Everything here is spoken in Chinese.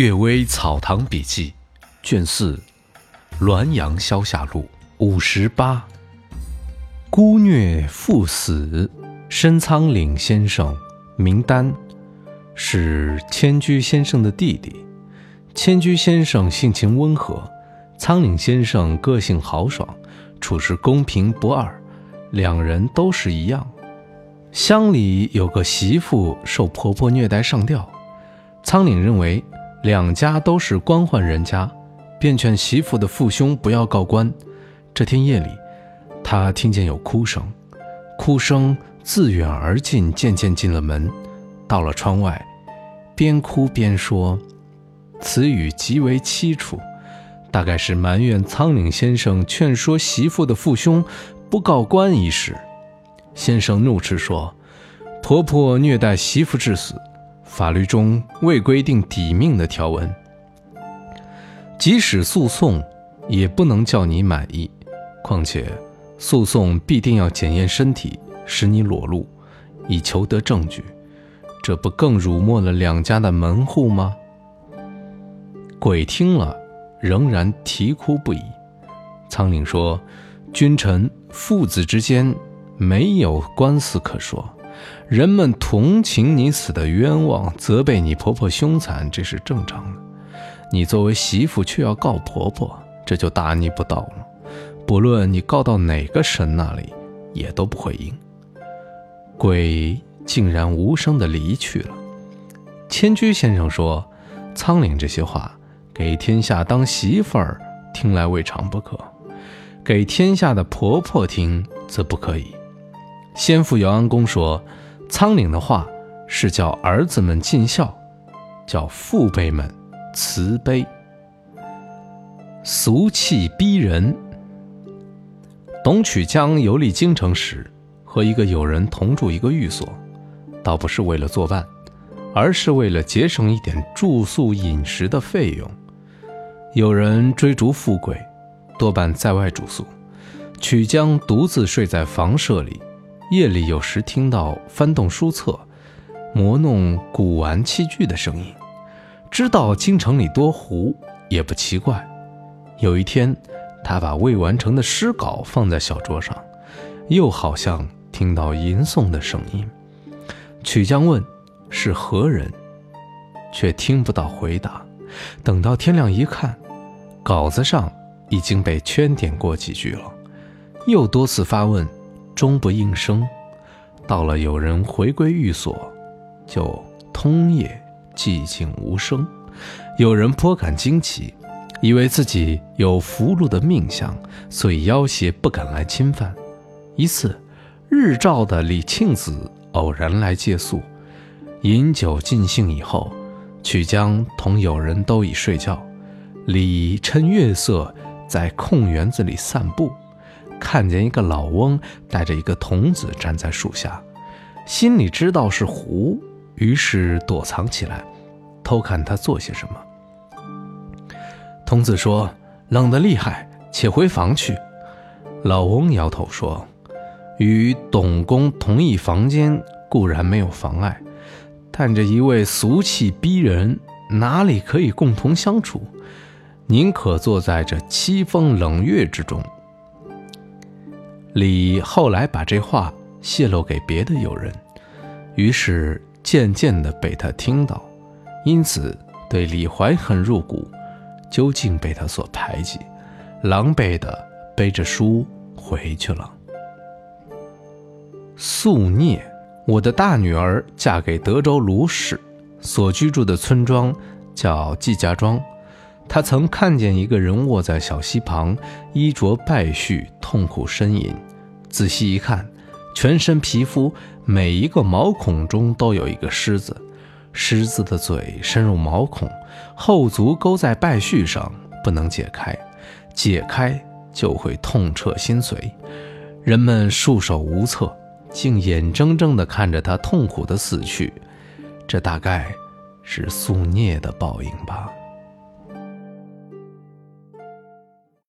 岳微草堂笔记，卷四，《滦阳消夏录》五十八。孤虐父死，深仓岭先生名丹，是迁居先生的弟弟。迁居先生性情温和，仓岭先生个性豪爽，处事公平不二，两人都是一样。乡里有个媳妇受婆婆虐待上吊，仓岭认为。两家都是官宦人家，便劝媳妇的父兄不要告官。这天夜里，他听见有哭声，哭声自远而近，渐渐进了门，到了窗外，边哭边说，词语极为凄楚，大概是埋怨苍岭先生劝说媳妇的父兄不告官一事。先生怒斥说：“婆婆虐待媳妇致死。”法律中未规定抵命的条文，即使诉讼，也不能叫你满意。况且，诉讼必定要检验身体，使你裸露，以求得证据，这不更辱没了两家的门户吗？鬼听了，仍然啼哭不已。苍岭说：“君臣父子之间，没有官司可说。”人们同情你死的冤枉，责备你婆婆凶残，这是正常的。你作为媳妇却要告婆婆，这就大逆不道了。不论你告到哪个神那里，也都不会赢。鬼竟然无声地离去了。千居先生说：“苍岭这些话，给天下当媳妇儿听来未尝不可，给天下的婆婆听则不可以。”先父姚安公说。仓廪的话是叫儿子们尽孝，叫父辈们慈悲。俗气逼人。董曲江游历京城时，和一个友人同住一个寓所，倒不是为了作伴，而是为了节省一点住宿饮食的费用。有人追逐富贵，多半在外住宿，曲江独自睡在房舍里。夜里有时听到翻动书册、磨弄古玩器具的声音，知道京城里多胡也不奇怪。有一天，他把未完成的诗稿放在小桌上，又好像听到吟诵的声音。曲江问是何人，却听不到回答。等到天亮一看，稿子上已经被圈点过几句了。又多次发问。终不应声，到了有人回归寓所，就通夜寂静无声。有人颇感惊奇，以为自己有福禄的命相，所以要挟不敢来侵犯。一次，日照的李庆子偶然来借宿，饮酒尽兴以后，曲江同友人都已睡觉，李趁月色在空园子里散步。看见一个老翁带着一个童子站在树下，心里知道是狐，于是躲藏起来，偷看他做些什么。童子说：“冷得厉害，且回房去。”老翁摇头说：“与董公同一房间固然没有妨碍，但这一位俗气逼人，哪里可以共同相处？宁可坐在这凄风冷月之中。”李后来把这话泄露给别的友人，于是渐渐地被他听到，因此对李怀恨入骨，究竟被他所排挤，狼狈地背着书回去了。宿孽，我的大女儿嫁给德州卢氏，所居住的村庄叫季家庄。他曾看见一个人卧在小溪旁，衣着败絮，痛苦呻吟。仔细一看，全身皮肤每一个毛孔中都有一个虱子，虱子的嘴深入毛孔，后足勾在败絮上，不能解开，解开就会痛彻心髓。人们束手无策，竟眼睁睁地看着他痛苦的死去。这大概是宿孽的报应吧。